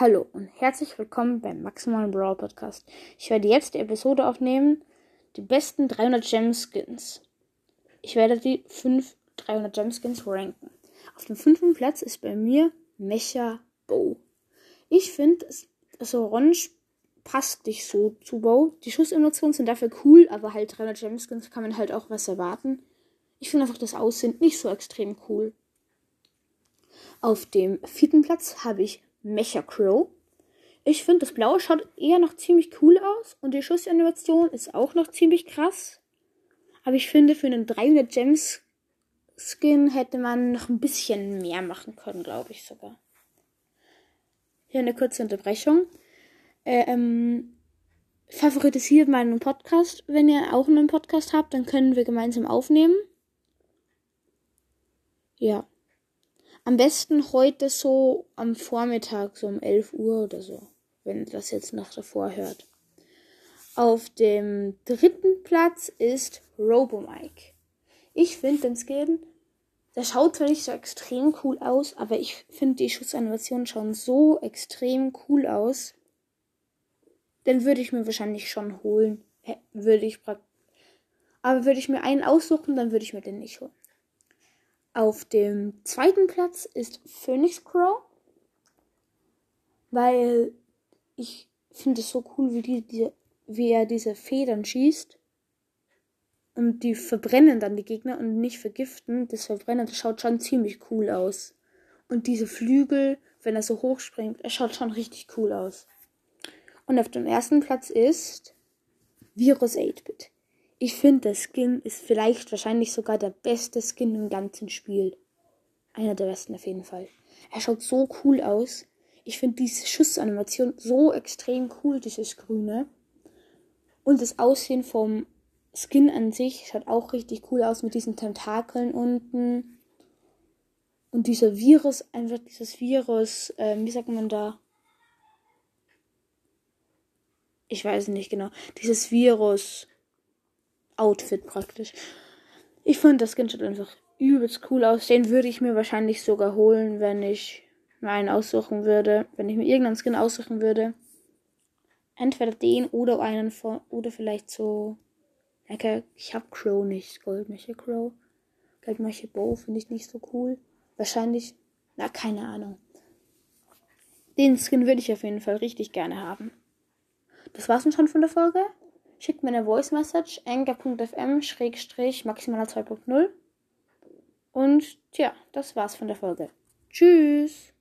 Hallo und herzlich willkommen beim Maximalen Brawl Podcast. Ich werde jetzt die Episode aufnehmen, die besten 300 Gem Skins. Ich werde die 5 300 Gem Skins ranken. Auf dem fünften Platz ist bei mir Mecha Bow. Ich finde, das Orange passt nicht so zu Bow. Die Schussemotionen sind dafür cool, aber halt 300 Gem Skins kann man halt auch was erwarten. Ich finde einfach das Aussehen nicht so extrem cool. Auf dem vierten Platz habe ich Mecha Crow. Ich finde, das Blaue schaut eher noch ziemlich cool aus und die Schussanimation ist auch noch ziemlich krass. Aber ich finde, für einen 300 Gems Skin hätte man noch ein bisschen mehr machen können, glaube ich sogar. Hier eine kurze Unterbrechung. Ähm, favoritisiert meinen Podcast. Wenn ihr auch einen Podcast habt, dann können wir gemeinsam aufnehmen. Ja. Am besten heute so am Vormittag, so um 11 Uhr oder so, wenn ihr das jetzt noch davor hört. Auf dem dritten Platz ist Robomike. Ich finde den Skin, der schaut zwar nicht so extrem cool aus, aber ich finde die Schutzanimationen schauen so extrem cool aus. Den würde ich mir wahrscheinlich schon holen. Würde ich aber würde ich mir einen aussuchen, dann würde ich mir den nicht holen. Auf dem zweiten Platz ist Phoenix Crow, weil ich finde es so cool, wie, die, die, wie er diese Federn schießt. Und die verbrennen dann die Gegner und nicht vergiften. Das Verbrennen, das schaut schon ziemlich cool aus. Und diese Flügel, wenn er so hoch springt, er schaut schon richtig cool aus. Und auf dem ersten Platz ist Virus 8-Bit. Ich finde, der Skin ist vielleicht wahrscheinlich sogar der beste Skin im ganzen Spiel. Einer der besten auf jeden Fall. Er schaut so cool aus. Ich finde diese Schussanimation so extrem cool, dieses Grüne. Und das Aussehen vom Skin an sich schaut auch richtig cool aus mit diesen Tentakeln unten. Und dieser Virus, einfach dieses Virus, äh, wie sagt man da? Ich weiß nicht genau. Dieses Virus Outfit praktisch. Ich fand das Skin schaut einfach übelst cool aus. Den würde ich mir wahrscheinlich sogar holen, wenn ich mir einen aussuchen würde. Wenn ich mir irgendeinen Skin aussuchen würde. Entweder den oder einen von. Oder vielleicht so. Okay, ich habe Crow nicht. Goldmeche Crow. Goldmeche Bow finde ich nicht so cool. Wahrscheinlich. Na, keine Ahnung. Den Skin würde ich auf jeden Fall richtig gerne haben. Das war's dann schon von der Folge schickt mir eine Voice Message anchor.fm schrägstrich maximaler 2.0 und tja, das war's von der Folge. Tschüss!